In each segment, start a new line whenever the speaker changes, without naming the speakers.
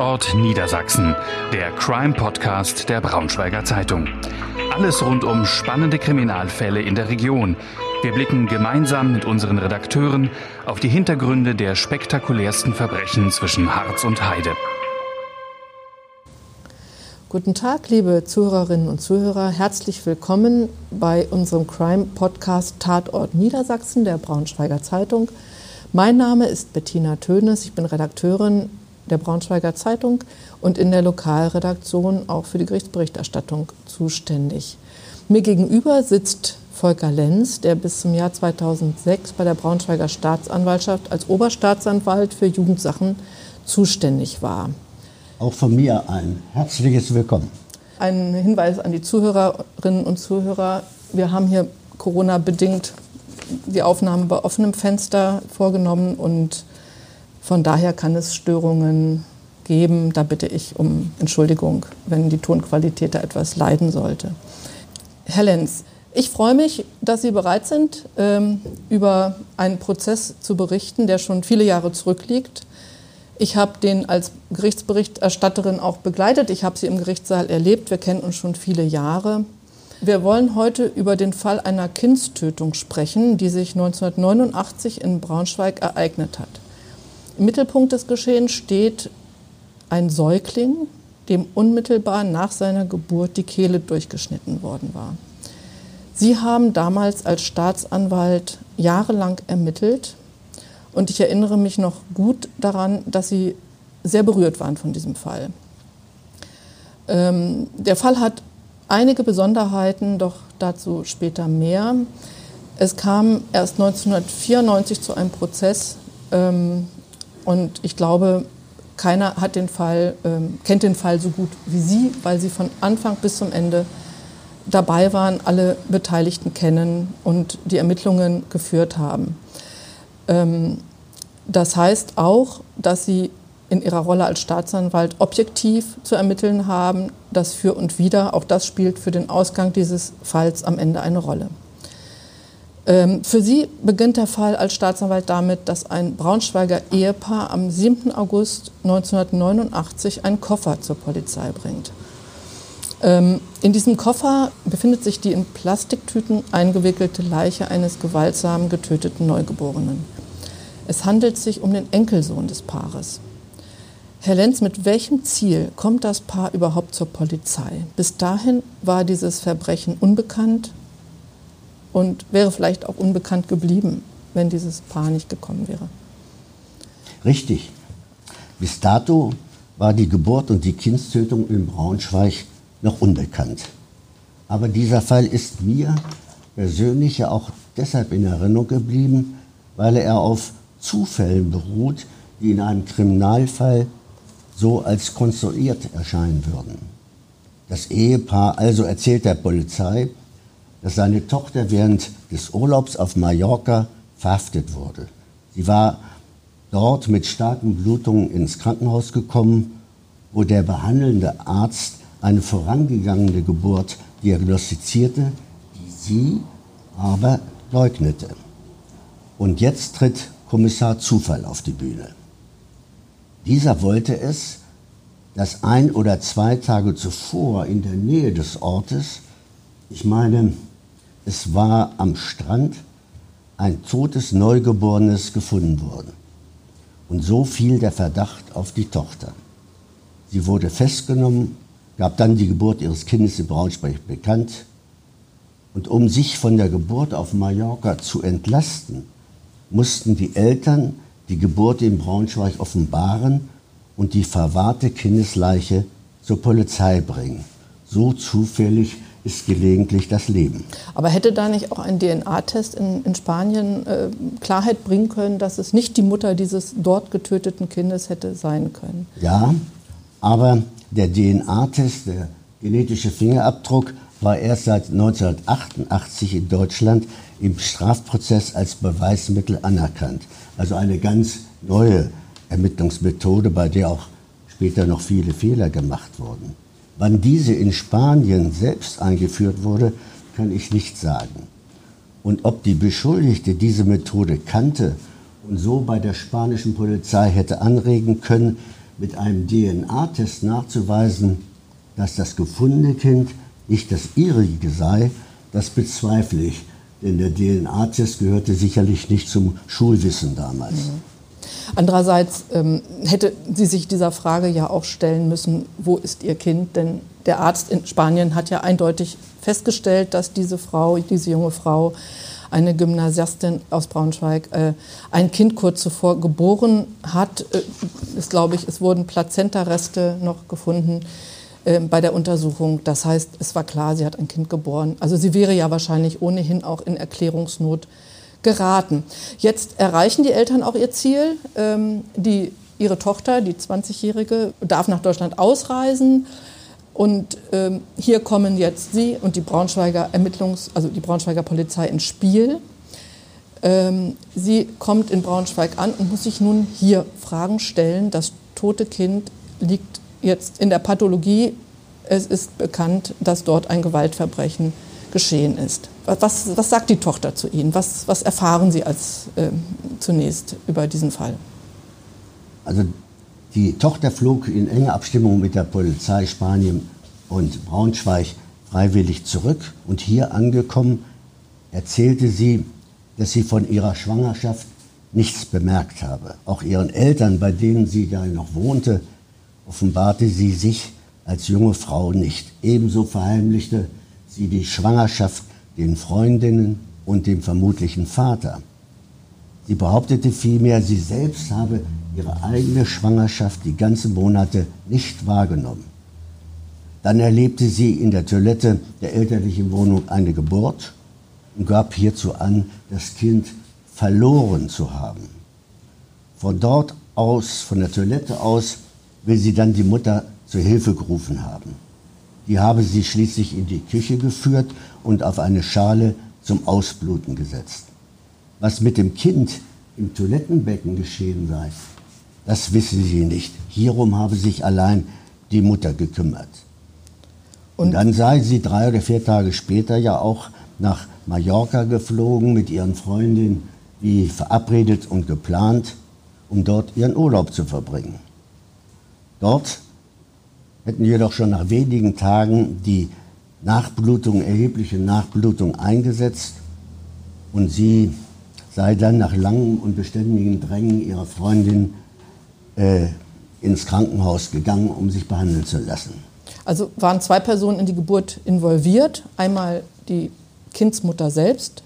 Tatort Niedersachsen, der Crime-Podcast der Braunschweiger Zeitung. Alles rund um spannende Kriminalfälle in der Region. Wir blicken gemeinsam mit unseren Redakteuren auf die Hintergründe der spektakulärsten Verbrechen zwischen Harz und Heide.
Guten Tag, liebe Zuhörerinnen und Zuhörer. Herzlich willkommen bei unserem Crime-Podcast Tatort Niedersachsen der Braunschweiger Zeitung. Mein Name ist Bettina Tönes. Ich bin Redakteurin der Braunschweiger Zeitung und in der Lokalredaktion auch für die Gerichtsberichterstattung zuständig. Mir gegenüber sitzt Volker Lenz, der bis zum Jahr 2006 bei der Braunschweiger Staatsanwaltschaft als Oberstaatsanwalt für Jugendsachen zuständig war.
Auch von mir ein herzliches Willkommen.
Ein Hinweis an die Zuhörerinnen und Zuhörer. Wir haben hier Corona-bedingt die Aufnahme bei offenem Fenster vorgenommen und von daher kann es Störungen geben. Da bitte ich um Entschuldigung, wenn die Tonqualität da etwas leiden sollte. Herr Lenz, ich freue mich, dass Sie bereit sind, ähm, über einen Prozess zu berichten, der schon viele Jahre zurückliegt. Ich habe den als Gerichtsberichterstatterin auch begleitet. Ich habe sie im Gerichtssaal erlebt. Wir kennen uns schon viele Jahre. Wir wollen heute über den Fall einer Kindstötung sprechen, die sich 1989 in Braunschweig ereignet hat. Im Mittelpunkt des Geschehens steht ein Säugling, dem unmittelbar nach seiner Geburt die Kehle durchgeschnitten worden war. Sie haben damals als Staatsanwalt jahrelang ermittelt und ich erinnere mich noch gut daran, dass Sie sehr berührt waren von diesem Fall. Ähm, der Fall hat einige Besonderheiten, doch dazu später mehr. Es kam erst 1994 zu einem Prozess ähm, und ich glaube, keiner hat den Fall, ähm, kennt den Fall so gut wie Sie, weil Sie von Anfang bis zum Ende dabei waren, alle Beteiligten kennen und die Ermittlungen geführt haben. Ähm, das heißt auch, dass Sie in ihrer Rolle als Staatsanwalt objektiv zu ermitteln haben. Das Für und Wider, auch das spielt für den Ausgang dieses Falls am Ende eine Rolle. Ähm, für sie beginnt der Fall als Staatsanwalt damit, dass ein Braunschweiger Ehepaar am 7. August 1989 einen Koffer zur Polizei bringt. Ähm, in diesem Koffer befindet sich die in Plastiktüten eingewickelte Leiche eines gewaltsam getöteten Neugeborenen. Es handelt sich um den Enkelsohn des Paares. Herr Lenz, mit welchem Ziel kommt das Paar überhaupt zur Polizei? Bis dahin war dieses Verbrechen unbekannt und wäre vielleicht auch unbekannt geblieben, wenn dieses Paar nicht gekommen wäre.
Richtig. Bis dato war die Geburt und die Kindstötung in Braunschweig noch unbekannt. Aber dieser Fall ist mir persönlich ja auch deshalb in Erinnerung geblieben, weil er auf Zufällen beruht, die in einem Kriminalfall so als konstruiert erscheinen würden. Das Ehepaar also erzählt der Polizei, dass seine Tochter während des Urlaubs auf Mallorca verhaftet wurde. Sie war dort mit starken Blutungen ins Krankenhaus gekommen, wo der behandelnde Arzt eine vorangegangene Geburt diagnostizierte, die sie aber leugnete. Und jetzt tritt Kommissar Zufall auf die Bühne. Dieser wollte es, dass ein oder zwei Tage zuvor in der Nähe des Ortes, ich meine, es war am Strand, ein totes Neugeborenes gefunden wurde. Und so fiel der Verdacht auf die Tochter. Sie wurde festgenommen, gab dann die Geburt ihres Kindes in Braunschweig bekannt. Und um sich von der Geburt auf Mallorca zu entlasten, mussten die Eltern die Geburt in Braunschweig offenbaren und die verwahrte Kindesleiche zur Polizei bringen. So zufällig ist gelegentlich das Leben.
Aber hätte da nicht auch ein DNA-Test in, in, Spanien äh, Klarheit bringen können, dass es nicht die Mutter dieses dort getöteten Kindes hätte sein können?
Ja, aber der DNA-Test, der genetische Fingerabdruck, war erst seit 1988 in Deutschland im Strafprozess als Beweismittel anerkannt. Also eine ganz neue Ermittlungsmethode, bei der auch später noch viele Fehler gemacht wurden. Wann diese in Spanien selbst eingeführt wurde, kann ich nicht sagen. Und ob die Beschuldigte diese Methode kannte und so bei der spanischen Polizei hätte anregen können, mit einem DNA-Test nachzuweisen, dass das gefundene Kind nicht das ihrige sei, das bezweifle ich. Denn der DNA-Test gehörte sicherlich nicht zum Schulwissen damals. Mhm.
Andererseits ähm, hätte sie sich dieser Frage ja auch stellen müssen, wo ist ihr Kind? Denn der Arzt in Spanien hat ja eindeutig festgestellt, dass diese Frau, diese junge Frau, eine Gymnasiastin aus Braunschweig, äh, ein Kind kurz zuvor geboren hat. Äh, ist, ich, es wurden Plazentareste noch gefunden äh, bei der Untersuchung. Das heißt, es war klar, sie hat ein Kind geboren. Also sie wäre ja wahrscheinlich ohnehin auch in Erklärungsnot geraten. Jetzt erreichen die Eltern auch ihr Ziel. Ähm, die, ihre Tochter, die 20-Jährige, darf nach Deutschland ausreisen. Und ähm, hier kommen jetzt Sie und die Braunschweiger Ermittlungs-, also die Braunschweiger Polizei ins Spiel. Ähm, sie kommt in Braunschweig an und muss sich nun hier Fragen stellen. Das tote Kind liegt jetzt in der Pathologie. Es ist bekannt, dass dort ein Gewaltverbrechen geschehen ist. Was, was sagt die Tochter zu Ihnen? Was, was erfahren Sie als äh, zunächst über diesen Fall?
Also die Tochter flog in enger Abstimmung mit der Polizei Spanien und Braunschweig freiwillig zurück und hier angekommen erzählte sie, dass sie von ihrer Schwangerschaft nichts bemerkt habe. Auch ihren Eltern, bei denen sie da noch wohnte, offenbarte sie sich als junge Frau nicht. Ebenso verheimlichte sie die Schwangerschaft den Freundinnen und dem vermutlichen Vater. Sie behauptete vielmehr, sie selbst habe ihre eigene Schwangerschaft die ganzen Monate nicht wahrgenommen. Dann erlebte sie in der Toilette der elterlichen Wohnung eine Geburt und gab hierzu an, das Kind verloren zu haben. Von dort aus, von der Toilette aus, will sie dann die Mutter zur Hilfe gerufen haben. Die habe sie schließlich in die Küche geführt und auf eine Schale zum Ausbluten gesetzt. Was mit dem Kind im Toilettenbecken geschehen sei, das wissen sie nicht. Hierum habe sich allein die Mutter gekümmert. Und, und dann sei sie drei oder vier Tage später ja auch nach Mallorca geflogen mit ihren Freundinnen, wie verabredet und geplant, um dort ihren Urlaub zu verbringen. Dort hätten jedoch schon nach wenigen Tagen die Nachblutung, erhebliche Nachblutung eingesetzt und sie sei dann nach langem und beständigen Drängen ihrer Freundin äh, ins Krankenhaus gegangen, um sich behandeln zu lassen.
Also waren zwei Personen in die Geburt involviert. Einmal die Kindsmutter selbst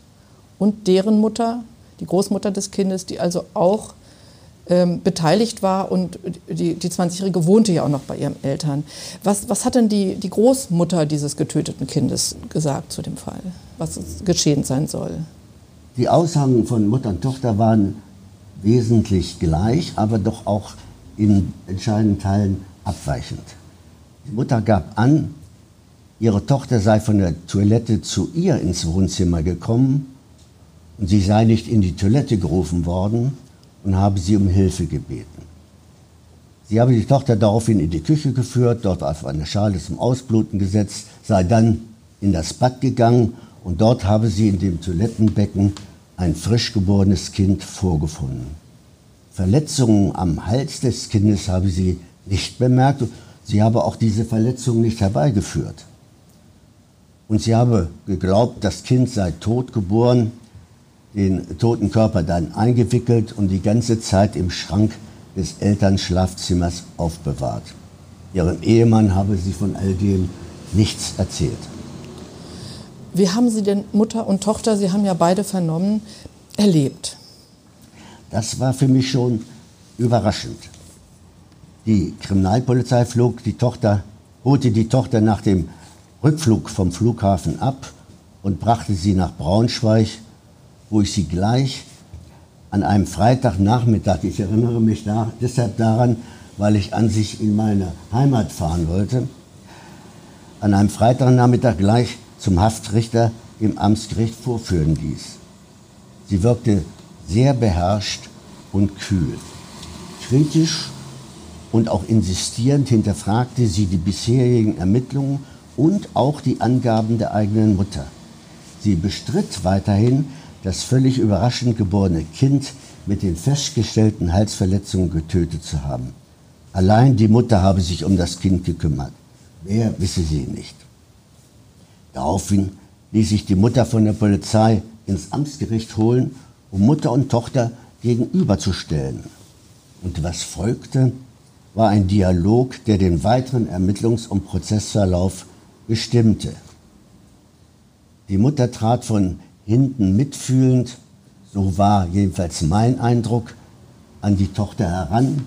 und deren Mutter, die Großmutter des Kindes, die also auch ähm, beteiligt war und die, die 20-Jährige wohnte ja auch noch bei ihren Eltern. Was, was hat denn die, die Großmutter dieses getöteten Kindes gesagt zu dem Fall, was geschehen sein soll?
Die Aussagen von Mutter und Tochter waren wesentlich gleich, aber doch auch in entscheidenden Teilen abweichend. Die Mutter gab an, ihre Tochter sei von der Toilette zu ihr ins Wohnzimmer gekommen und sie sei nicht in die Toilette gerufen worden und habe sie um Hilfe gebeten. Sie habe die Tochter daraufhin in die Küche geführt, dort auf eine Schale zum Ausbluten gesetzt, sei dann in das Bad gegangen und dort habe sie in dem Toilettenbecken ein frisch geborenes Kind vorgefunden. Verletzungen am Hals des Kindes habe sie nicht bemerkt. Sie habe auch diese Verletzungen nicht herbeigeführt. Und sie habe geglaubt, das Kind sei tot geboren den toten Körper dann eingewickelt und die ganze Zeit im Schrank des Elternschlafzimmers aufbewahrt. Ihrem Ehemann habe sie von all dem nichts erzählt.
Wie haben Sie denn Mutter und Tochter, Sie haben ja beide vernommen, erlebt?
Das war für mich schon überraschend. Die Kriminalpolizei flog die Tochter, holte die Tochter nach dem Rückflug vom Flughafen ab und brachte sie nach Braunschweig wo ich sie gleich an einem Freitagnachmittag, ich erinnere mich da, deshalb daran, weil ich an sich in meine Heimat fahren wollte, an einem Freitagnachmittag gleich zum Haftrichter im Amtsgericht vorführen ließ. Sie wirkte sehr beherrscht und kühl. Kritisch und auch insistierend hinterfragte sie die bisherigen Ermittlungen und auch die Angaben der eigenen Mutter. Sie bestritt weiterhin, das völlig überraschend geborene Kind mit den festgestellten Halsverletzungen getötet zu haben. Allein die Mutter habe sich um das Kind gekümmert. Wer wisse sie nicht. Daraufhin ließ sich die Mutter von der Polizei ins Amtsgericht holen, um Mutter und Tochter gegenüberzustellen. Und was folgte, war ein Dialog, der den weiteren Ermittlungs- und Prozessverlauf bestimmte. Die Mutter trat von hinten mitfühlend, so war jedenfalls mein Eindruck, an die Tochter heran,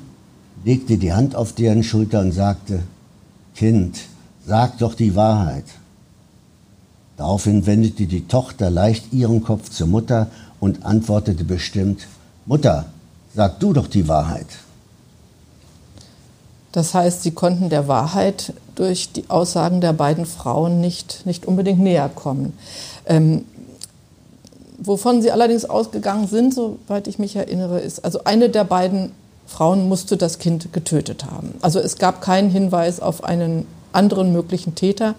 legte die Hand auf deren Schulter und sagte, Kind, sag doch die Wahrheit. Daraufhin wendete die Tochter leicht ihren Kopf zur Mutter und antwortete bestimmt, Mutter, sag du doch die Wahrheit.
Das heißt, Sie konnten der Wahrheit durch die Aussagen der beiden Frauen nicht, nicht unbedingt näher kommen. Ähm, wovon Sie allerdings ausgegangen sind, soweit ich mich erinnere, ist, also eine der beiden Frauen musste das Kind getötet haben. Also es gab keinen Hinweis auf einen anderen möglichen Täter.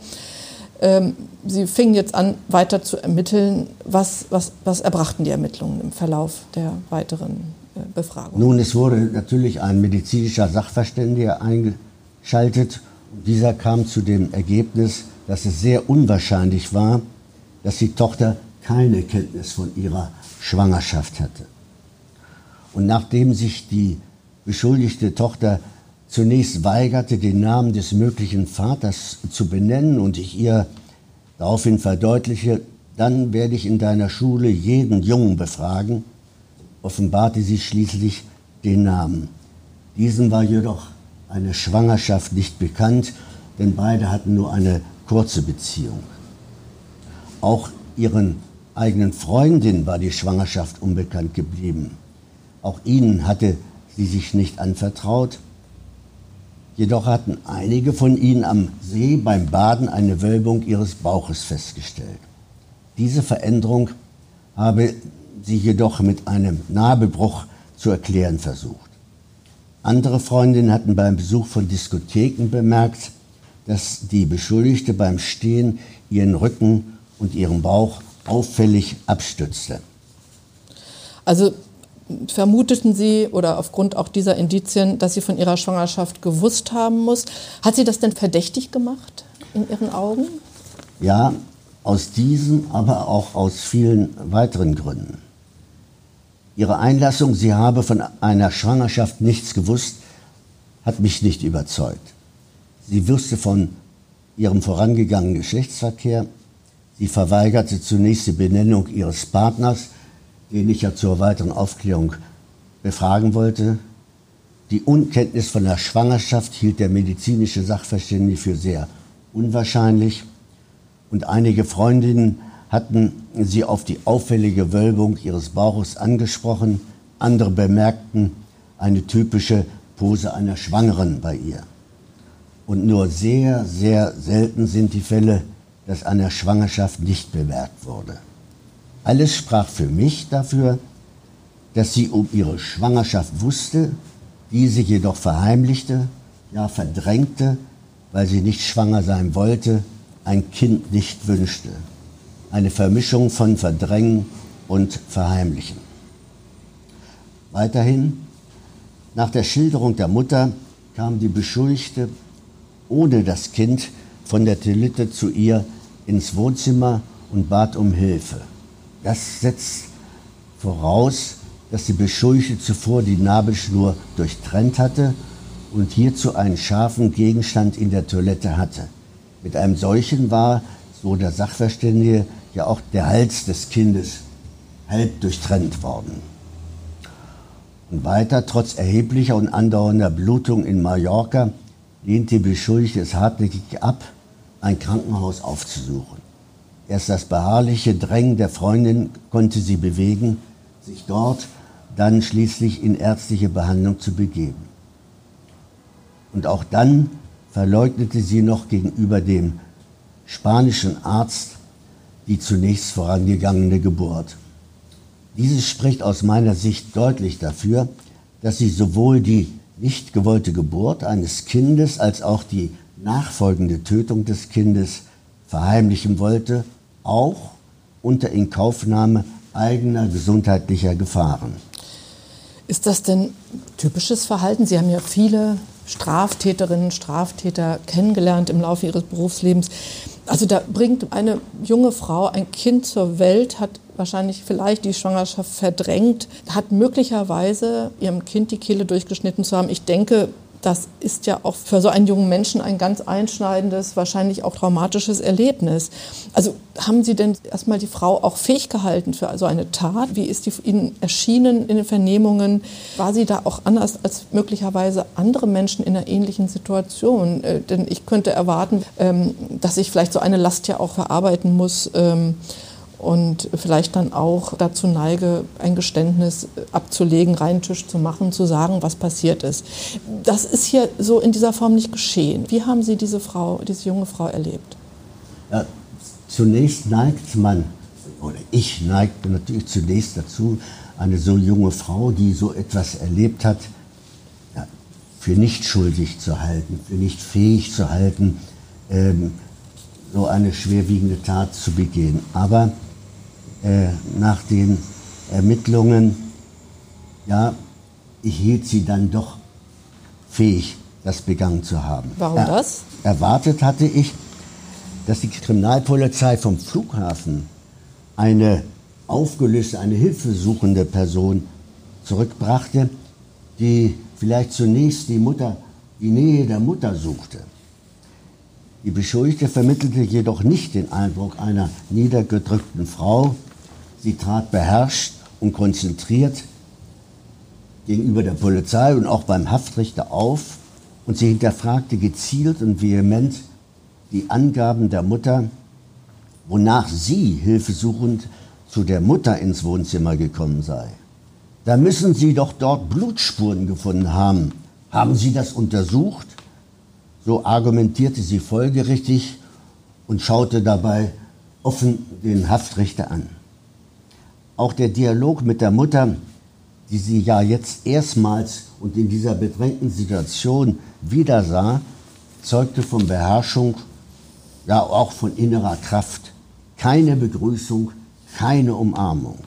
Ähm, Sie fingen jetzt an, weiter zu ermitteln. Was, was, was erbrachten die Ermittlungen im Verlauf der weiteren äh, Befragung?
Nun, es wurde natürlich ein medizinischer Sachverständiger eingeschaltet. Dieser kam zu dem Ergebnis, dass es sehr unwahrscheinlich war, dass die Tochter keine Kenntnis von ihrer Schwangerschaft hatte. Und nachdem sich die beschuldigte Tochter zunächst weigerte, den Namen des möglichen Vaters zu benennen und ich ihr daraufhin verdeutliche, dann werde ich in deiner Schule jeden Jungen befragen, offenbarte sie schließlich den Namen. Diesem war jedoch eine Schwangerschaft nicht bekannt, denn beide hatten nur eine kurze Beziehung. Auch ihren eigenen Freundin war die Schwangerschaft unbekannt geblieben. Auch ihnen hatte sie sich nicht anvertraut. Jedoch hatten einige von ihnen am See beim Baden eine Wölbung ihres Bauches festgestellt. Diese Veränderung habe sie jedoch mit einem Nabelbruch zu erklären versucht. Andere Freundinnen hatten beim Besuch von Diskotheken bemerkt, dass die Beschuldigte beim Stehen ihren Rücken und ihren Bauch auffällig abstützte.
Also vermuteten Sie oder aufgrund auch dieser Indizien, dass sie von ihrer Schwangerschaft gewusst haben muss. Hat sie das denn verdächtig gemacht in Ihren Augen?
Ja, aus diesen, aber auch aus vielen weiteren Gründen. Ihre Einlassung, sie habe von einer Schwangerschaft nichts gewusst, hat mich nicht überzeugt. Sie wusste von ihrem vorangegangenen Geschlechtsverkehr. Sie verweigerte zunächst die Benennung ihres Partners, den ich ja zur weiteren Aufklärung befragen wollte. Die Unkenntnis von der Schwangerschaft hielt der medizinische Sachverständige für sehr unwahrscheinlich. Und einige Freundinnen hatten sie auf die auffällige Wölbung ihres Bauches angesprochen. Andere bemerkten eine typische Pose einer Schwangeren bei ihr. Und nur sehr, sehr selten sind die Fälle, dass eine Schwangerschaft nicht bemerkt wurde. Alles sprach für mich dafür, dass sie um ihre Schwangerschaft wusste, diese jedoch verheimlichte, ja verdrängte, weil sie nicht schwanger sein wollte, ein Kind nicht wünschte. Eine Vermischung von Verdrängen und Verheimlichen. Weiterhin, nach der Schilderung der Mutter kam die Beschuldigte ohne das Kind von der Toilette zu ihr ins Wohnzimmer und bat um Hilfe. Das setzt voraus, dass die Beschuldigte zuvor die Nabelschnur durchtrennt hatte und hierzu einen scharfen Gegenstand in der Toilette hatte. Mit einem solchen war, so der Sachverständige, ja auch der Hals des Kindes halb durchtrennt worden. Und weiter, trotz erheblicher und andauernder Blutung in Mallorca, lehnt die Beschuldigte es hartnäckig ab, ein Krankenhaus aufzusuchen. Erst das beharrliche Drängen der Freundin konnte sie bewegen, sich dort dann schließlich in ärztliche Behandlung zu begeben. Und auch dann verleugnete sie noch gegenüber dem spanischen Arzt die zunächst vorangegangene Geburt. Dieses spricht aus meiner Sicht deutlich dafür, dass sie sowohl die nicht gewollte Geburt eines Kindes als auch die nachfolgende Tötung des Kindes verheimlichen wollte auch unter Inkaufnahme eigener gesundheitlicher Gefahren.
Ist das denn typisches Verhalten? Sie haben ja viele Straftäterinnen, Straftäter kennengelernt im Laufe ihres Berufslebens. Also da bringt eine junge Frau ein Kind zur Welt, hat wahrscheinlich vielleicht die Schwangerschaft verdrängt, hat möglicherweise ihrem Kind die Kehle durchgeschnitten zu haben. Ich denke, das ist ja auch für so einen jungen Menschen ein ganz einschneidendes, wahrscheinlich auch traumatisches Erlebnis. Also haben Sie denn erstmal die Frau auch fähig gehalten für so eine Tat? Wie ist die Ihnen erschienen in den Vernehmungen? War sie da auch anders als möglicherweise andere Menschen in einer ähnlichen Situation? Äh, denn ich könnte erwarten, ähm, dass ich vielleicht so eine Last ja auch verarbeiten muss. Ähm, und vielleicht dann auch dazu neige, ein Geständnis abzulegen, reinen Tisch zu machen, zu sagen, was passiert ist. Das ist hier so in dieser Form nicht geschehen. Wie haben Sie diese Frau, diese junge Frau erlebt?
Ja, zunächst neigt man, oder ich neigte natürlich zunächst dazu, eine so junge Frau, die so etwas erlebt hat, ja, für nicht schuldig zu halten, für nicht fähig zu halten, ähm, so eine schwerwiegende Tat zu begehen. Aber äh, nach den Ermittlungen, ja, ich hielt sie dann doch fähig, das begangen zu haben.
Warum er, das?
Erwartet hatte ich, dass die Kriminalpolizei vom Flughafen eine aufgelöste, eine hilfesuchende Person zurückbrachte, die vielleicht zunächst die Mutter, die Nähe der Mutter suchte. Die Beschuldigte vermittelte jedoch nicht den Eindruck einer niedergedrückten Frau, Sie trat beherrscht und konzentriert gegenüber der Polizei und auch beim Haftrichter auf und sie hinterfragte gezielt und vehement die Angaben der Mutter, wonach sie hilfesuchend zu der Mutter ins Wohnzimmer gekommen sei. Da müssen Sie doch dort Blutspuren gefunden haben. Haben Sie das untersucht? So argumentierte sie folgerichtig und schaute dabei offen den Haftrichter an. Auch der Dialog mit der Mutter, die sie ja jetzt erstmals und in dieser bedrängten Situation wieder sah, zeugte von Beherrschung, ja auch von innerer Kraft. Keine Begrüßung, keine Umarmung.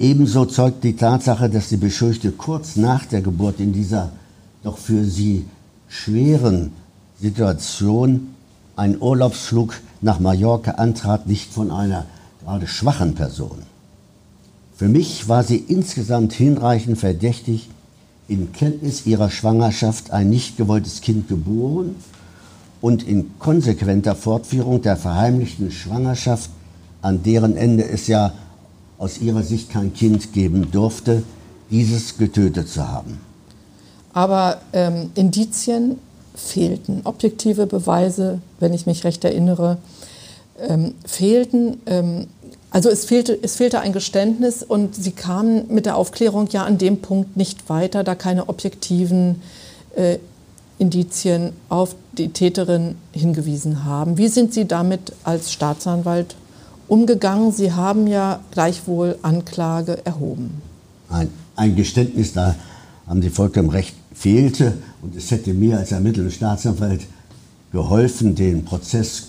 Ebenso zeugt die Tatsache, dass die Beschuldigte kurz nach der Geburt in dieser doch für sie schweren Situation einen Urlaubsflug nach Mallorca antrat, nicht von einer gerade schwachen Person. Für mich war sie insgesamt hinreichend verdächtig, in Kenntnis ihrer Schwangerschaft ein nicht gewolltes Kind geboren und in konsequenter Fortführung der verheimlichten Schwangerschaft, an deren Ende es ja aus ihrer Sicht kein Kind geben durfte, dieses getötet zu haben.
Aber ähm, Indizien fehlten, objektive Beweise, wenn ich mich recht erinnere, ähm, fehlten. Ähm, also es fehlte, es fehlte ein Geständnis und sie kamen mit der Aufklärung ja an dem Punkt nicht weiter, da keine objektiven äh, Indizien auf die Täterin hingewiesen haben. Wie sind Sie damit als Staatsanwalt umgegangen? Sie haben ja gleichwohl Anklage erhoben.
Ein, ein Geständnis, da haben Sie vollkommen recht, fehlte und es hätte mir als ermittelnder Staatsanwalt geholfen, den Prozess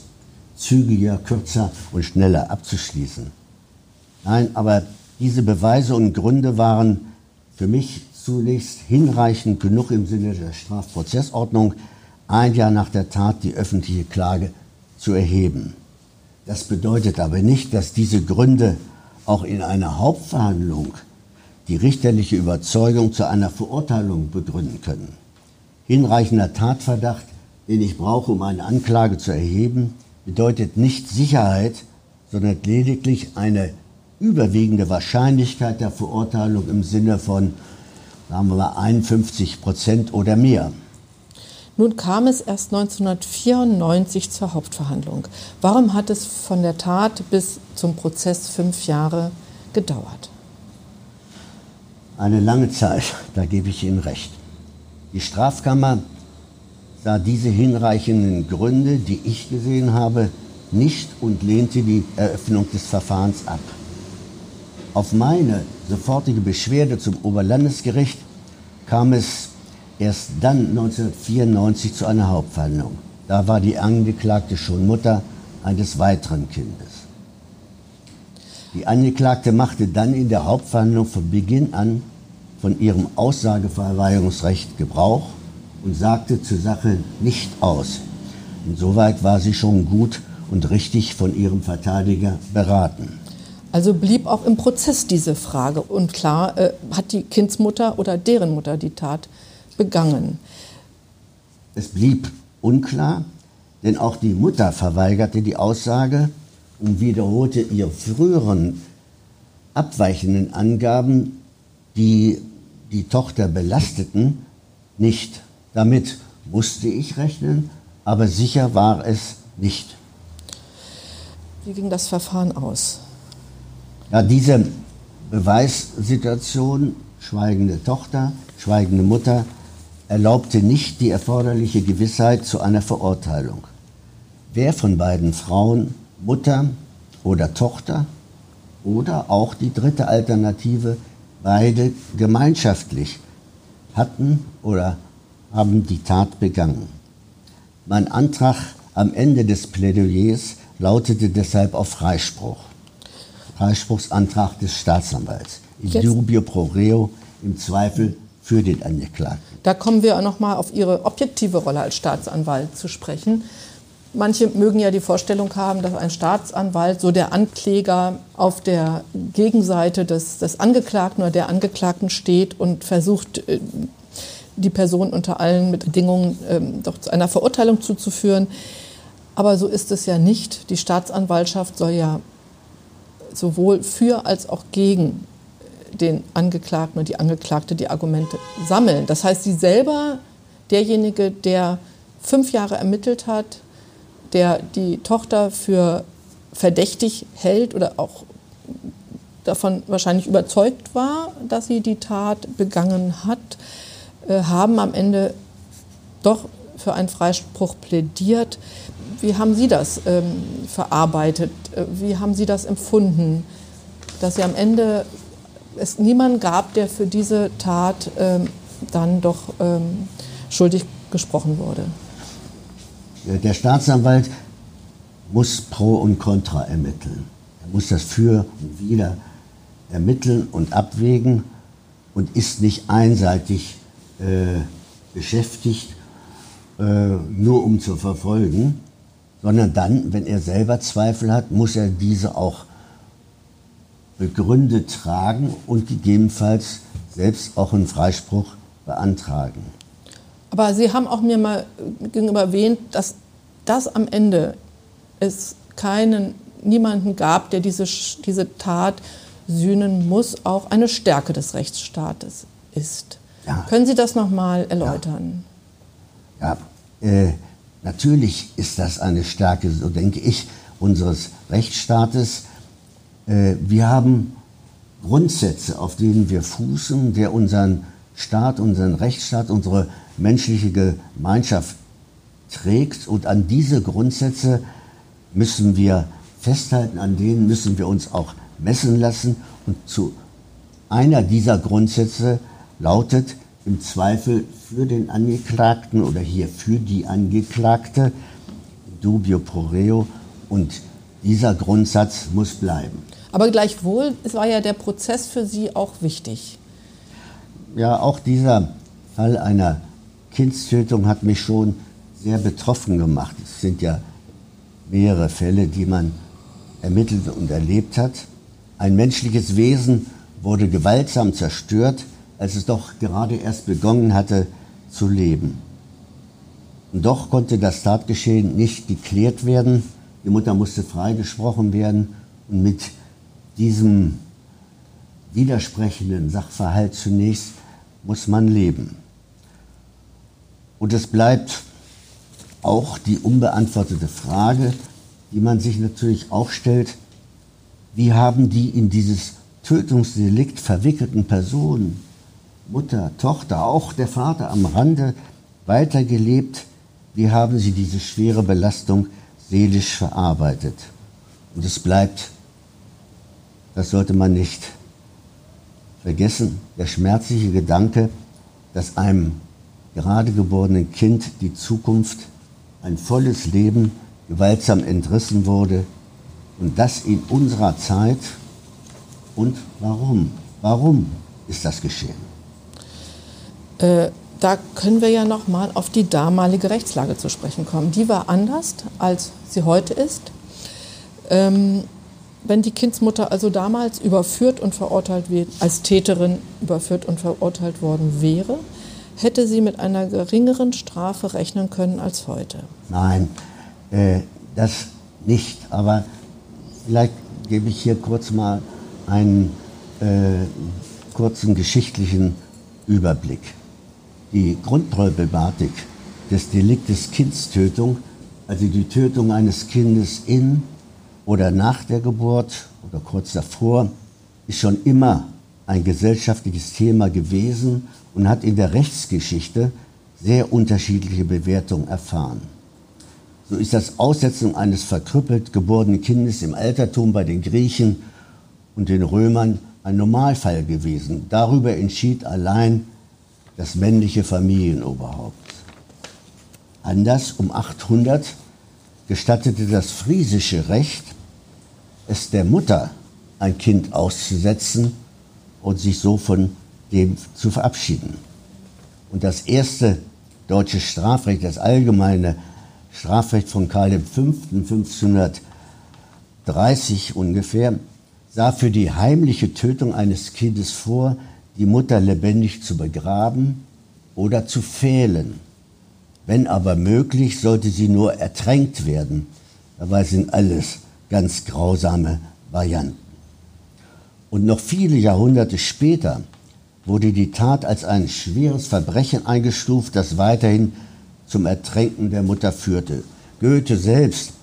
zügiger, kürzer und schneller abzuschließen. Nein, aber diese Beweise und Gründe waren für mich zunächst hinreichend genug im Sinne der Strafprozessordnung, ein Jahr nach der Tat die öffentliche Klage zu erheben. Das bedeutet aber nicht, dass diese Gründe auch in einer Hauptverhandlung die richterliche Überzeugung zu einer Verurteilung begründen können. Hinreichender Tatverdacht, den ich brauche, um eine Anklage zu erheben, bedeutet nicht Sicherheit, sondern lediglich eine überwiegende Wahrscheinlichkeit der Verurteilung im Sinne von, sagen wir mal, 51 Prozent oder mehr.
Nun kam es erst 1994 zur Hauptverhandlung. Warum hat es von der Tat bis zum Prozess fünf Jahre gedauert?
Eine lange Zeit, da gebe ich Ihnen recht. Die Strafkammer sah diese hinreichenden Gründe, die ich gesehen habe, nicht und lehnte die Eröffnung des Verfahrens ab. Auf meine sofortige Beschwerde zum Oberlandesgericht kam es erst dann 1994 zu einer Hauptverhandlung. Da war die Angeklagte schon Mutter eines weiteren Kindes. Die Angeklagte machte dann in der Hauptverhandlung von Beginn an von ihrem Aussageverweigerungsrecht Gebrauch und sagte zur Sache nicht aus. Insoweit war sie schon gut und richtig von ihrem Verteidiger beraten.
Also blieb auch im Prozess diese Frage und klar äh, hat die Kindsmutter oder deren Mutter die Tat begangen.
Es blieb unklar, denn auch die Mutter verweigerte die Aussage und wiederholte ihre früheren abweichenden Angaben, die die Tochter belasteten, nicht. Damit musste ich rechnen, aber sicher war es nicht.
Wie ging das Verfahren aus?
Ja, diese Beweissituation, schweigende Tochter, schweigende Mutter, erlaubte nicht die erforderliche Gewissheit zu einer Verurteilung. Wer von beiden Frauen, Mutter oder Tochter oder auch die dritte Alternative, beide gemeinschaftlich hatten oder haben die Tat begangen. Mein Antrag am Ende des Plädoyers lautete deshalb auf Freispruch. Freispruchsantrag des Staatsanwalts. In dubio pro reo, im Zweifel für den Angeklagten.
Da kommen wir noch mal auf Ihre objektive Rolle als Staatsanwalt zu sprechen. Manche mögen ja die Vorstellung haben, dass ein Staatsanwalt, so der Ankläger, auf der Gegenseite des, des Angeklagten oder der Angeklagten steht und versucht, äh, die Person unter allen Bedingungen ähm, doch zu einer Verurteilung zuzuführen. Aber so ist es ja nicht. Die Staatsanwaltschaft soll ja sowohl für als auch gegen den Angeklagten und die Angeklagte die Argumente sammeln. Das heißt, sie selber, derjenige, der fünf Jahre ermittelt hat, der die Tochter für verdächtig hält oder auch davon wahrscheinlich überzeugt war, dass sie die Tat begangen hat, haben am Ende doch für einen Freispruch plädiert. Wie haben Sie das ähm, verarbeitet? Äh, wie haben Sie das empfunden, dass Sie am Ende es niemanden gab, der für diese Tat ähm, dann doch ähm, schuldig gesprochen wurde?
Der Staatsanwalt muss Pro und Contra ermitteln. Er muss das Für und Wider ermitteln und abwägen und ist nicht einseitig äh, beschäftigt, äh, nur um zu verfolgen, sondern dann, wenn er selber Zweifel hat, muss er diese auch begründet tragen und gegebenenfalls selbst auch einen Freispruch beantragen.
Aber Sie haben auch mir mal gegenüber erwähnt, dass das am Ende es keinen, niemanden gab, der diese, diese Tat sühnen muss, auch eine Stärke des Rechtsstaates ist. Ja. Können Sie das nochmal erläutern?
Ja, ja äh, natürlich ist das eine Stärke, so denke ich, unseres Rechtsstaates. Äh, wir haben Grundsätze, auf denen wir fußen, der unseren Staat, unseren Rechtsstaat, unsere menschliche Gemeinschaft trägt. Und an diese Grundsätze müssen wir festhalten, an denen müssen wir uns auch messen lassen. Und zu einer dieser Grundsätze lautet im Zweifel für den Angeklagten oder hier für die Angeklagte dubio pro reo und dieser Grundsatz muss bleiben.
Aber gleichwohl war ja der Prozess für Sie auch wichtig.
Ja, auch dieser Fall einer Kindstötung hat mich schon sehr betroffen gemacht. Es sind ja mehrere Fälle, die man ermittelt und erlebt hat. Ein menschliches Wesen wurde gewaltsam zerstört, als es doch gerade erst begonnen hatte zu leben. Und doch konnte das Tatgeschehen nicht geklärt werden. Die Mutter musste freigesprochen werden und mit diesem widersprechenden Sachverhalt zunächst muss man leben. Und es bleibt auch die unbeantwortete Frage, die man sich natürlich auch stellt, wie haben die in dieses Tötungsdelikt verwickelten Personen, Mutter, Tochter, auch der Vater am Rande weitergelebt, wie haben sie diese schwere Belastung seelisch verarbeitet. Und es bleibt das sollte man nicht vergessen, der schmerzliche Gedanke, dass einem gerade geborenen Kind die Zukunft, ein volles Leben gewaltsam entrissen wurde und das in unserer Zeit. Und warum? Warum ist das geschehen?
Äh, da können wir ja noch mal auf die damalige Rechtslage zu sprechen kommen. Die war anders, als sie heute ist. Ähm, wenn die Kindsmutter also damals überführt und verurteilt wird, als Täterin überführt und verurteilt worden wäre, hätte sie mit einer geringeren Strafe rechnen können als heute.
Nein, äh, das nicht. Aber vielleicht gebe ich hier kurz mal einen äh, kurzen geschichtlichen Überblick. Die Grundproblematik des Deliktes Kindstötung, also die Tötung eines Kindes in oder nach der Geburt oder kurz davor, ist schon immer ein gesellschaftliches Thema gewesen und hat in der Rechtsgeschichte sehr unterschiedliche Bewertungen erfahren. So ist das Aussetzen eines verkrüppelt geborenen Kindes im Altertum bei den Griechen und den Römern ein Normalfall gewesen. Darüber entschied allein das männliche Familienoberhaupt. Anders um 800 gestattete das friesische Recht es der Mutter, ein Kind auszusetzen und sich so von dem zu verabschieden. Und das erste deutsche Strafrecht, das allgemeine Strafrecht von Karl V. 1530 ungefähr, sah für die heimliche Tötung eines Kindes vor, die Mutter lebendig zu begraben oder zu fehlen. Wenn aber möglich, sollte sie nur ertränkt werden. Dabei sind alles ganz grausame Varianten. Und noch viele Jahrhunderte später wurde die Tat als ein schweres Verbrechen eingestuft, das weiterhin zum Ertränken der Mutter führte. Goethe selbst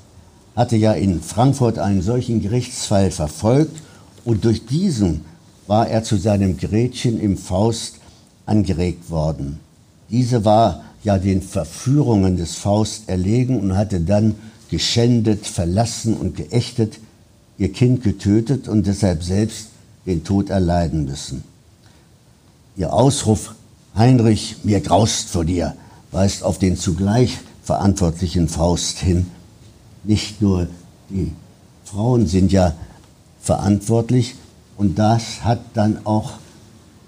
hatte ja in Frankfurt einen solchen Gerichtsfall verfolgt und durch diesen war er zu seinem Gretchen im Faust angeregt worden. Diese war ja den Verführungen des Faust erlegen und hatte dann geschändet, verlassen und geächtet, ihr Kind getötet und deshalb selbst den Tod erleiden müssen. Ihr Ausruf Heinrich, mir graust vor dir, weist auf den zugleich verantwortlichen Faust hin. Nicht nur die Frauen sind ja verantwortlich und das hat dann auch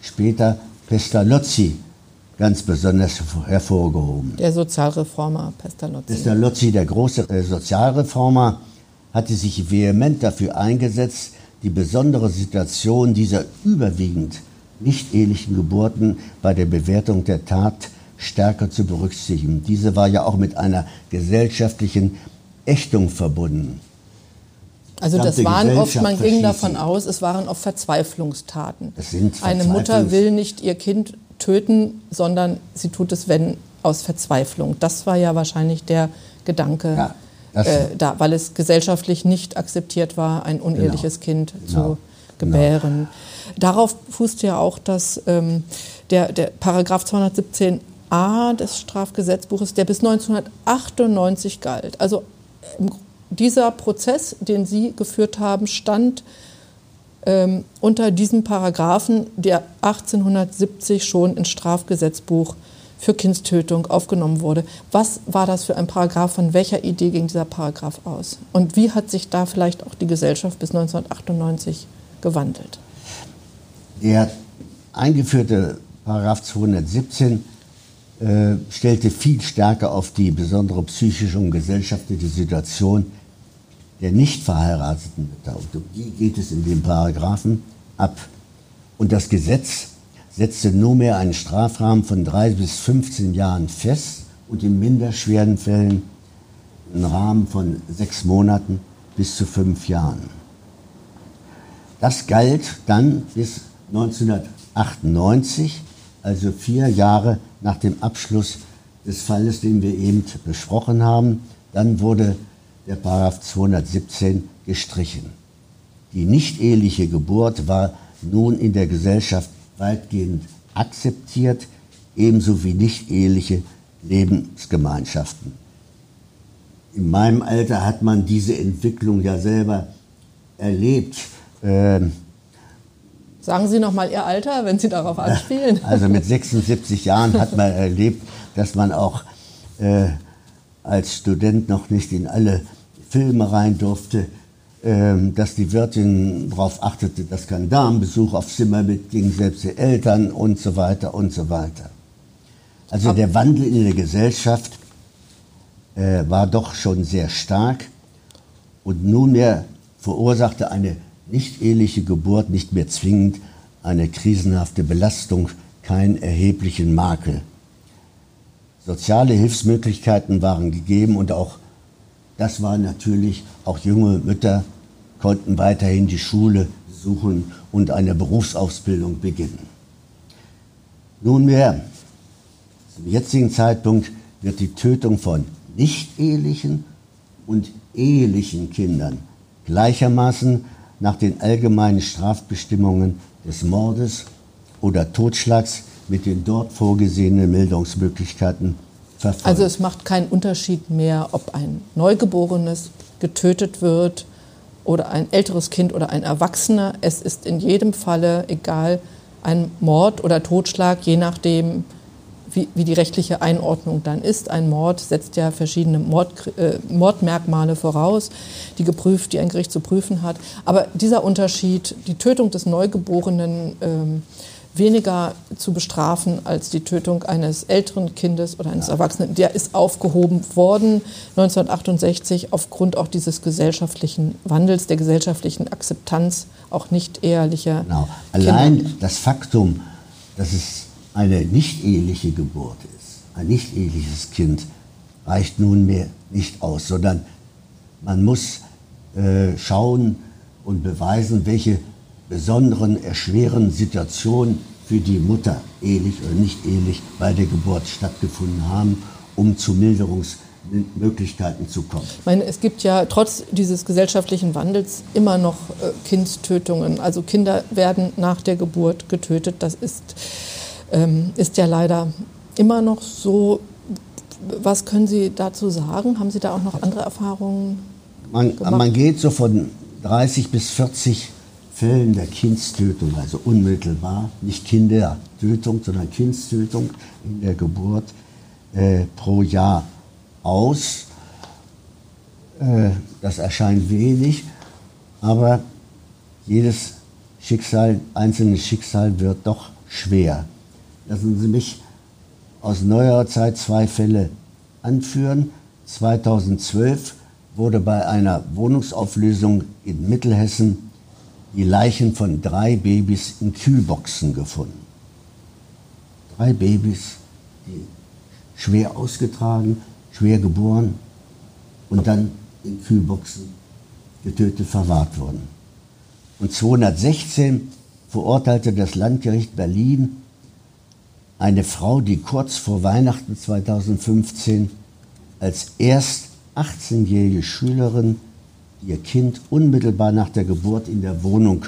später Pestalozzi ganz besonders hervorgehoben.
Der Sozialreformer Pestalozzi.
Pestalozzi, der große äh, Sozialreformer, hatte sich vehement dafür eingesetzt, die besondere Situation dieser überwiegend nicht ehelichen Geburten bei der Bewertung der Tat stärker zu berücksichtigen. Diese war ja auch mit einer gesellschaftlichen Ächtung verbunden.
Also das waren oft, man ging davon aus, es waren oft Verzweiflungstaten. Eine Mutter will nicht ihr Kind töten, sondern sie tut es, wenn aus Verzweiflung. Das war ja wahrscheinlich der Gedanke, ja, äh, da, weil es gesellschaftlich nicht akzeptiert war, ein uneheliches genau. Kind zu genau. gebären. Genau. Darauf fußt ja auch das, ähm, der, der Paragraph 217a des Strafgesetzbuches, der bis 1998 galt. Also dieser Prozess, den Sie geführt haben, stand ähm, unter diesem Paragraphen, der 1870 schon ins Strafgesetzbuch für Kindstötung aufgenommen wurde. Was war das für ein Paragraph? Von welcher Idee ging dieser Paragraph aus? Und wie hat sich da vielleicht auch die Gesellschaft bis 1998 gewandelt?
Der eingeführte Paragraph 217 äh, stellte viel stärker auf die besondere psychische und gesellschaftliche Situation der nicht verheirateten Mütter, und um die geht es in den Paragraphen, ab. Und das Gesetz setzte nunmehr einen Strafrahmen von drei bis 15 Jahren fest und in minder schweren Fällen einen Rahmen von sechs Monaten bis zu fünf Jahren. Das galt dann bis 1998, also vier Jahre nach dem Abschluss des Falles, den wir eben besprochen haben. Dann wurde der Paragraph 217 gestrichen. Die nicht-eheliche Geburt war nun in der Gesellschaft weitgehend akzeptiert, ebenso wie nicht-eheliche Lebensgemeinschaften. In meinem Alter hat man diese Entwicklung ja selber erlebt.
Ähm, Sagen Sie noch mal Ihr Alter, wenn Sie darauf anspielen.
Also mit 76 Jahren hat man erlebt, dass man auch äh, als Student noch nicht in alle Filme rein durfte, ähm, dass die Wirtin darauf achtete, dass kein Darmbesuch aufs Zimmer mitging, selbst die Eltern und so weiter und so weiter. Also der Wandel in der Gesellschaft äh, war doch schon sehr stark und nunmehr verursachte eine nicht eheliche Geburt nicht mehr zwingend eine krisenhafte Belastung, keinen erheblichen Makel. Soziale Hilfsmöglichkeiten waren gegeben und auch das war natürlich, auch junge Mütter konnten weiterhin die Schule besuchen und eine Berufsausbildung beginnen. Nunmehr, zum jetzigen Zeitpunkt wird die Tötung von nicht-ehelichen und ehelichen Kindern gleichermaßen nach den allgemeinen Strafbestimmungen des Mordes oder Totschlags mit den dort vorgesehenen Milderungsmöglichkeiten verfolgt.
Also es macht keinen Unterschied mehr, ob ein Neugeborenes getötet wird oder ein älteres Kind oder ein Erwachsener. Es ist in jedem Falle egal ein Mord oder Totschlag, je nachdem, wie, wie, die rechtliche Einordnung dann ist. Ein Mord setzt ja verschiedene Mord, äh, Mordmerkmale voraus, die geprüft, die ein Gericht zu prüfen hat. Aber dieser Unterschied, die Tötung des Neugeborenen, ähm, weniger zu bestrafen als die Tötung eines älteren Kindes oder eines Erwachsenen. Der ist aufgehoben worden 1968 aufgrund auch dieses gesellschaftlichen Wandels, der gesellschaftlichen Akzeptanz auch nicht ehelicher
genau. Allein Kinder. das Faktum, dass es eine nicht eheliche Geburt ist, ein nicht eheliches Kind, reicht nunmehr nicht aus, sondern man muss äh, schauen und beweisen, welche besonderen, erschwerenden Situationen für die Mutter, ehelich oder nicht ehelich, bei der Geburt stattgefunden haben, um zu Milderungsmöglichkeiten zu kommen.
Ich meine, es gibt ja trotz dieses gesellschaftlichen Wandels immer noch äh, Kindtötungen. Also Kinder werden nach der Geburt getötet. Das ist, ähm, ist ja leider immer noch so. Was können Sie dazu sagen? Haben Sie da auch noch andere Erfahrungen?
Man, man geht so von 30 bis 40 Fällen der Kindstötung, also unmittelbar, nicht Kindertötung, sondern Kindstötung in der Geburt äh, pro Jahr aus. Äh, das erscheint wenig, aber jedes Schicksal, einzelnes Schicksal wird doch schwer. Lassen Sie mich aus neuerer Zeit zwei Fälle anführen. 2012 wurde bei einer Wohnungsauflösung in Mittelhessen die Leichen von drei Babys in Kühlboxen gefunden. Drei Babys, die schwer ausgetragen, schwer geboren und dann in Kühlboxen getötet verwahrt wurden. Und 216 verurteilte das Landgericht Berlin eine Frau, die kurz vor Weihnachten 2015 als erst 18-jährige Schülerin ihr Kind unmittelbar nach der Geburt in der Wohnung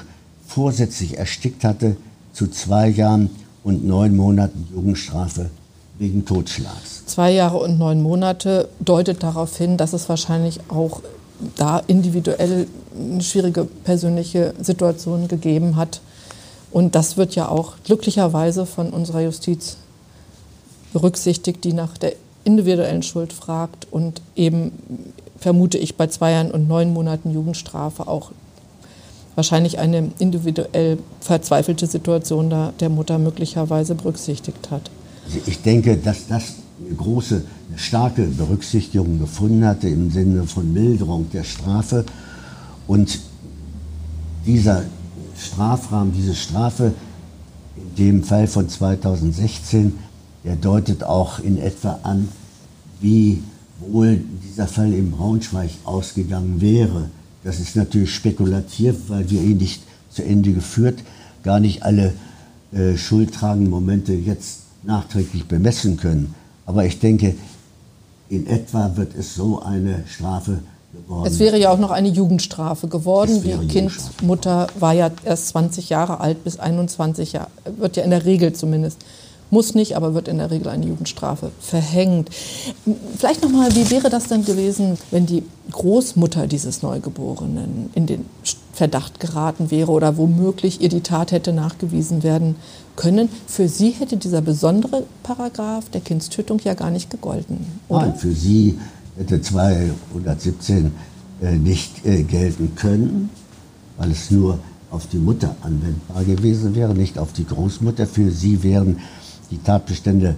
vorsätzlich erstickt hatte, zu zwei Jahren und neun Monaten Jugendstrafe wegen Totschlags.
Zwei Jahre und neun Monate deutet darauf hin, dass es wahrscheinlich auch da individuell eine schwierige persönliche Situation gegeben hat. Und das wird ja auch glücklicherweise von unserer Justiz berücksichtigt, die nach der individuellen Schuld fragt und eben vermute ich, bei zwei Jahren und neun Monaten Jugendstrafe auch wahrscheinlich eine individuell verzweifelte Situation der Mutter möglicherweise berücksichtigt hat.
Also ich denke, dass das eine große, starke Berücksichtigung gefunden hatte im Sinne von Milderung der Strafe. Und dieser Strafrahmen, diese Strafe, in dem Fall von 2016, der deutet auch in etwa an, wie wohl dieser Fall in Braunschweig ausgegangen wäre. Das ist natürlich spekulativ, weil wir ihn nicht zu Ende geführt, gar nicht alle äh, schuldtragenden Momente jetzt nachträglich bemessen können. Aber ich denke, in etwa wird es so eine Strafe geworden.
Es wäre ja auch noch eine Jugendstrafe geworden. Die Kindmutter war ja erst 20 Jahre alt bis 21 Jahre, wird ja in der Regel zumindest muss nicht, aber wird in der Regel eine Jugendstrafe verhängt. Vielleicht nochmal, wie wäre das denn gewesen, wenn die Großmutter dieses Neugeborenen in den Verdacht geraten wäre oder womöglich ihr die Tat hätte nachgewiesen werden können? Für sie hätte dieser besondere Paragraph der Kindstötung ja gar nicht gegolten.
Oder? Nein, für sie hätte 217 äh, nicht äh, gelten können, weil es nur auf die Mutter anwendbar gewesen wäre, nicht auf die Großmutter. Für sie wären die Tatbestände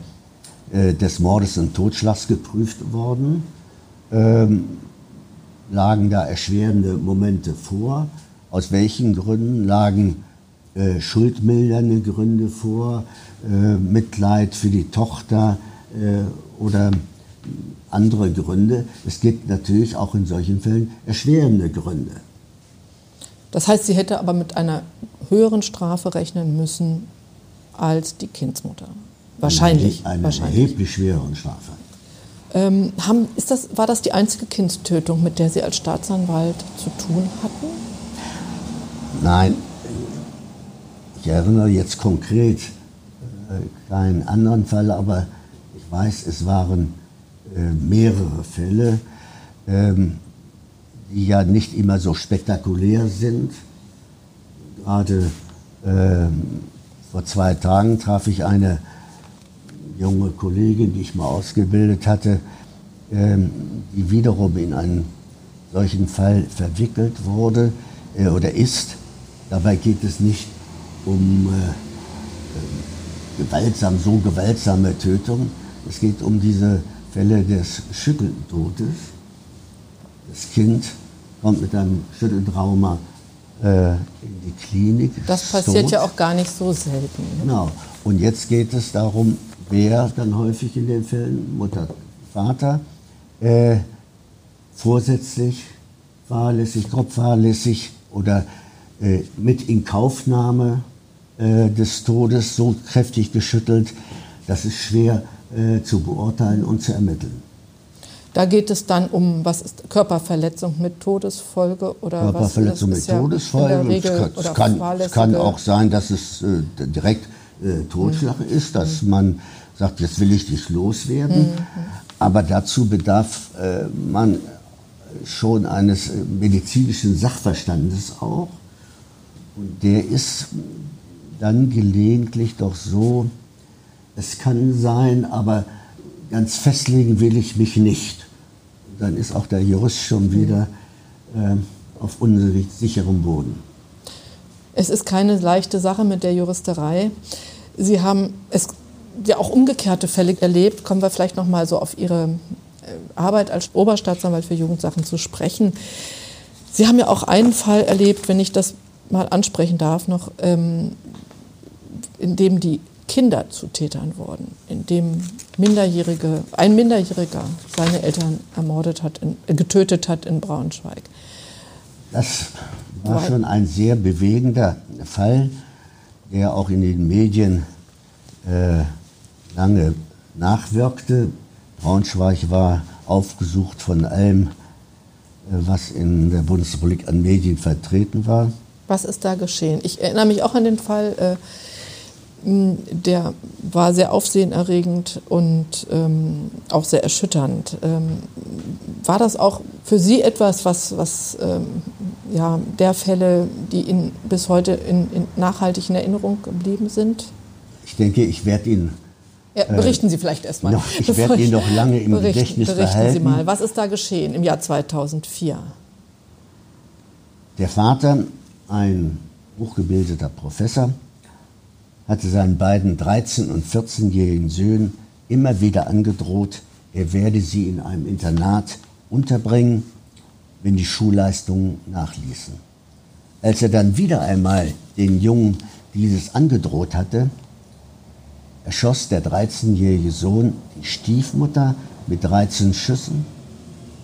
äh, des Mordes und Totschlags geprüft worden. Ähm, lagen da erschwerende Momente vor. Aus welchen Gründen lagen äh, schuldmildernde Gründe vor, äh, Mitleid für die Tochter äh, oder andere Gründe. Es gibt natürlich auch in solchen Fällen erschwerende Gründe.
Das heißt, sie hätte aber mit einer höheren Strafe rechnen müssen als die Kindsmutter. Wahrscheinlich.
Eine,
wahrscheinlich.
erheblich schwereren Strafe.
Ähm, haben, ist das, war das die einzige Kindstötung, mit der Sie als Staatsanwalt zu tun hatten?
Nein, ich erinnere jetzt konkret äh, keinen anderen Fall, aber ich weiß, es waren mehrere Fälle, ähm, die ja nicht immer so spektakulär sind. Gerade ähm, vor zwei Tagen traf ich eine junge Kollegin, die ich mal ausgebildet hatte, ähm, die wiederum in einen solchen Fall verwickelt wurde äh, oder ist. Dabei geht es nicht um äh, äh, gewaltsam, so gewaltsame Tötung. Es geht um diese Fälle des Schütteltodes. Das Kind kommt mit einem Schütteltrauma äh, in die Klinik.
Das passiert tot. ja auch gar nicht so selten.
Ne? Genau. Und jetzt geht es darum, wer dann häufig in den Fällen, Mutter, Vater, äh, vorsätzlich, fahrlässig, grob fahrlässig oder äh, mit Inkaufnahme äh, des Todes so kräftig geschüttelt, das ist schwer äh, zu beurteilen und zu ermitteln.
Da geht es dann um, was ist Körperverletzung mit Todesfolge oder
Körperverletzung
was
mit Todesfolge. Regel, es, kann, es, kann, auch sein, dass es äh, direkt äh, Totschlag mhm. ist, dass mhm. man sagt, jetzt will ich dich loswerden. Mhm. Aber dazu bedarf äh, man schon eines äh, medizinischen Sachverstandes auch. Und der ist dann gelegentlich doch so, es kann sein, aber ganz festlegen will ich mich nicht. Dann ist auch der Jurist schon wieder äh, auf unsicherem Boden.
Es ist keine leichte Sache mit der Juristerei. Sie haben es ja auch umgekehrte Fälle erlebt. Kommen wir vielleicht noch mal so auf Ihre äh, Arbeit als Oberstaatsanwalt für Jugendsachen zu sprechen. Sie haben ja auch einen Fall erlebt, wenn ich das mal ansprechen darf, noch, ähm, in dem die Kinder zu Tätern wurden, in dem Minderjährige, ein Minderjähriger seine Eltern ermordet hat, in, äh, getötet hat in Braunschweig.
Das war schon ein sehr bewegender Fall, der auch in den Medien äh, lange nachwirkte. Braunschweig war aufgesucht von allem, äh, was in der Bundesrepublik an Medien vertreten war.
Was ist da geschehen? Ich erinnere mich auch an den Fall, äh, der war sehr aufsehenerregend und ähm, auch sehr erschütternd. Ähm, war das auch für Sie etwas, was, was ähm, ja, der Fälle, die Ihnen bis heute in, in nachhaltig in Erinnerung geblieben sind?
Ich denke, ich werde Ihnen.
Ja, äh, berichten Sie vielleicht erstmal.
Noch, ich werde Ihnen noch lange im berichten, Gedächtnis
berichten
behalten.
Sie mal, was ist da geschehen im Jahr 2004?
Der Vater ein hochgebildeter Professor, hatte seinen beiden 13- und 14-jährigen Söhnen immer wieder angedroht, er werde sie in einem Internat unterbringen, wenn die Schulleistungen nachließen. Als er dann wieder einmal den Jungen dieses angedroht hatte, erschoss der 13-jährige Sohn die Stiefmutter mit 13 Schüssen,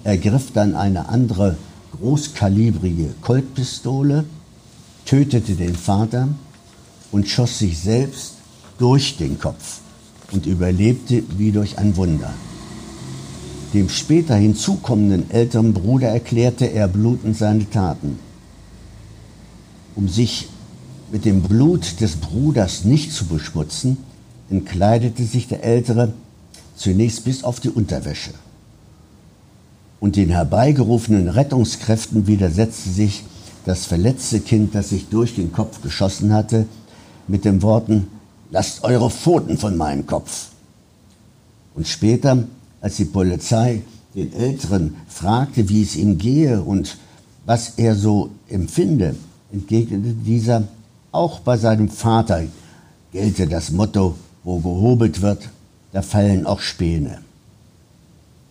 ergriff dann eine andere großkalibrige Koltpistole tötete den Vater und schoss sich selbst durch den Kopf und überlebte wie durch ein Wunder. Dem später hinzukommenden älteren Bruder erklärte er blutend seine Taten. Um sich mit dem Blut des Bruders nicht zu beschmutzen, entkleidete sich der Ältere zunächst bis auf die Unterwäsche. Und den herbeigerufenen Rettungskräften widersetzte sich das verletzte Kind, das sich durch den Kopf geschossen hatte, mit den Worten, lasst eure Pfoten von meinem Kopf. Und später, als die Polizei den Älteren fragte, wie es ihm gehe und was er so empfinde, entgegnete dieser, auch bei seinem Vater gelte das Motto, wo gehobelt wird, da fallen auch Späne.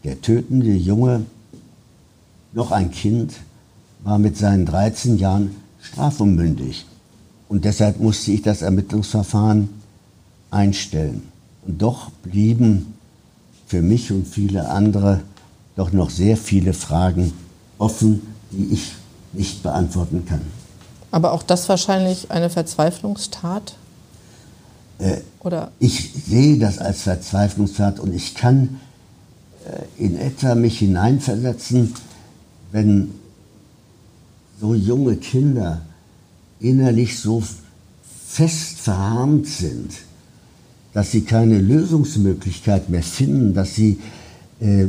Der tötende Junge, noch ein Kind, war mit seinen 13 Jahren strafunmündig. Und deshalb musste ich das Ermittlungsverfahren einstellen. Und doch blieben für mich und viele andere doch noch sehr viele Fragen offen, die ich nicht beantworten kann.
Aber auch das wahrscheinlich eine Verzweiflungstat?
Äh, Oder? Ich sehe das als Verzweiflungstat und ich kann äh, in etwa mich hineinversetzen, wenn so junge Kinder innerlich so fest verharmt sind, dass sie keine Lösungsmöglichkeit mehr finden, dass sie äh,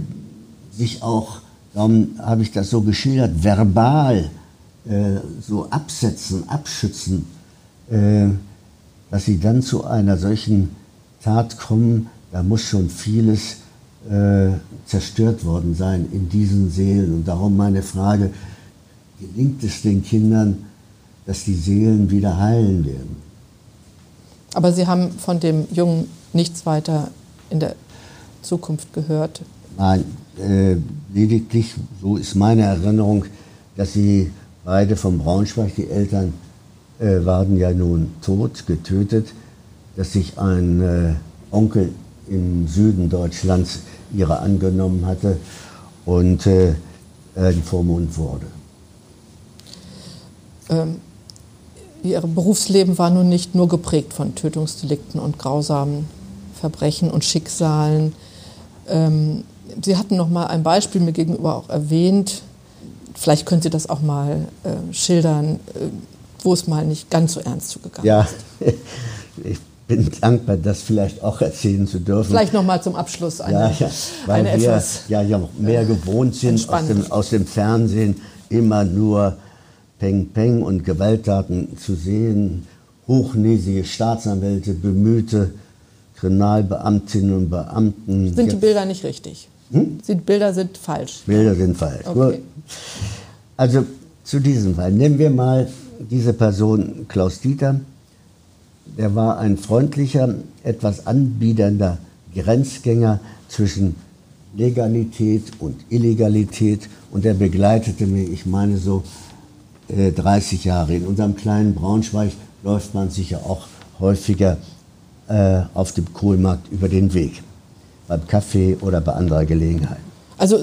sich auch, darum habe ich das so geschildert, verbal äh, so absetzen, abschützen, äh, dass sie dann zu einer solchen Tat kommen, da muss schon vieles äh, zerstört worden sein in diesen Seelen. Und darum meine Frage, gelingt es den Kindern, dass die Seelen wieder heilen werden?
Aber Sie haben von dem Jungen nichts weiter in der Zukunft gehört?
Nein, äh, lediglich, so ist meine Erinnerung, dass sie beide von Braunschweig, die Eltern äh, waren ja nun tot, getötet, dass sich ein äh, Onkel im Süden Deutschlands ihrer angenommen hatte und äh, äh Vormund wurde.
Ähm, ihr Berufsleben war nun nicht nur geprägt von Tötungsdelikten und grausamen Verbrechen und Schicksalen. Ähm, Sie hatten noch mal ein Beispiel mir gegenüber auch erwähnt. Vielleicht können Sie das auch mal äh, schildern, äh, wo es mal nicht ganz so ernst zugegangen
ja. ist. Ich bin dankbar, das vielleicht auch erzählen zu dürfen.
Vielleicht noch mal zum Abschluss eine,
ja, ja, weil eine wir etwas ja, ja mehr gewohnt sind aus dem, aus dem Fernsehen immer nur Peng Peng und Gewalttaten zu sehen, hochnäsige Staatsanwälte, bemühte Kriminalbeamtinnen und Beamten.
Sind die Bilder nicht richtig? Hm? Die Bilder sind falsch.
Bilder sind falsch. Okay. Also zu diesem Fall. Nehmen wir mal diese Person Klaus Dieter. Der war ein freundlicher, etwas anbiedernder Grenzgänger zwischen Legalität und Illegalität und er begleitete mich, ich meine so 30 äh, Jahre. In unserem kleinen Braunschweig läuft man sicher auch häufiger äh, auf dem Kohlmarkt über den Weg, beim Kaffee oder bei anderer Gelegenheit.
Also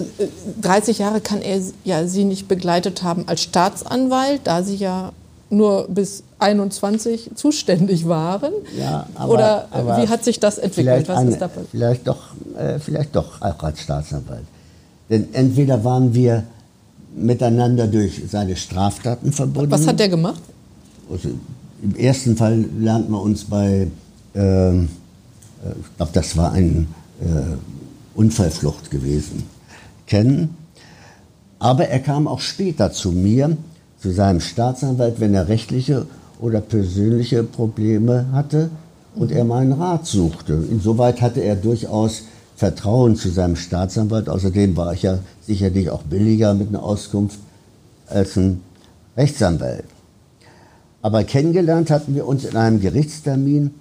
30 äh, Jahre kann er ja Sie nicht begleitet haben als Staatsanwalt, da Sie ja nur bis 21 zuständig waren? Ja, aber, Oder aber wie hat sich das entwickelt?
Was eine, ist da vielleicht, doch, äh, vielleicht doch auch als Staatsanwalt. Denn entweder waren wir miteinander durch seine Straftaten verbunden.
Was hat der gemacht?
Also, Im ersten Fall lernt man uns bei, ähm, äh, ich glaube, das war eine äh, Unfallflucht gewesen, kennen. Aber er kam auch später zu mir, zu seinem Staatsanwalt, wenn er rechtliche oder persönliche Probleme hatte und er meinen Rat suchte. Insoweit hatte er durchaus Vertrauen zu seinem Staatsanwalt. Außerdem war ich ja sicherlich auch billiger mit einer Auskunft als ein Rechtsanwalt. Aber kennengelernt hatten wir uns in einem Gerichtstermin,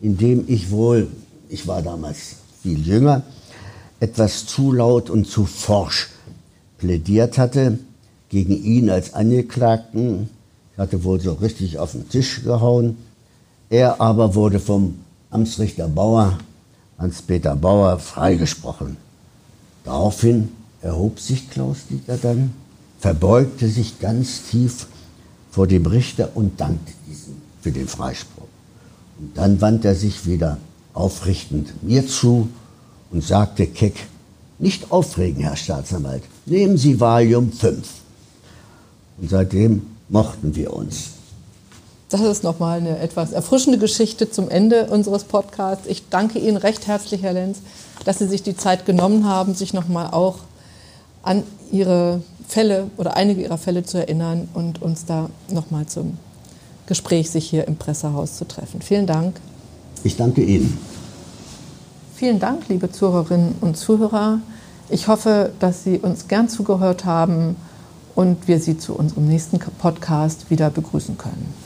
in dem ich wohl, ich war damals viel jünger, etwas zu laut und zu forsch plädiert hatte gegen ihn als Angeklagten. Ich hatte wohl so richtig auf den Tisch gehauen. Er aber wurde vom Amtsrichter Bauer Hans-Peter Bauer freigesprochen. Daraufhin erhob sich Klaus-Dieter dann, verbeugte sich ganz tief vor dem Richter und dankte diesem für den Freispruch. Und dann wandte er sich wieder aufrichtend mir zu und sagte keck, nicht aufregen, Herr Staatsanwalt, nehmen Sie Valium 5. Und seitdem mochten wir uns.
Das ist nochmal eine etwas erfrischende Geschichte zum Ende unseres Podcasts. Ich danke Ihnen recht herzlich, Herr Lenz, dass Sie sich die Zeit genommen haben, sich nochmal auch an Ihre Fälle oder einige Ihrer Fälle zu erinnern und uns da nochmal zum Gespräch sich hier im Pressehaus zu treffen. Vielen Dank.
Ich danke Ihnen.
Vielen Dank, liebe Zuhörerinnen und Zuhörer. Ich hoffe, dass Sie uns gern zugehört haben und wir Sie zu unserem nächsten Podcast wieder begrüßen können.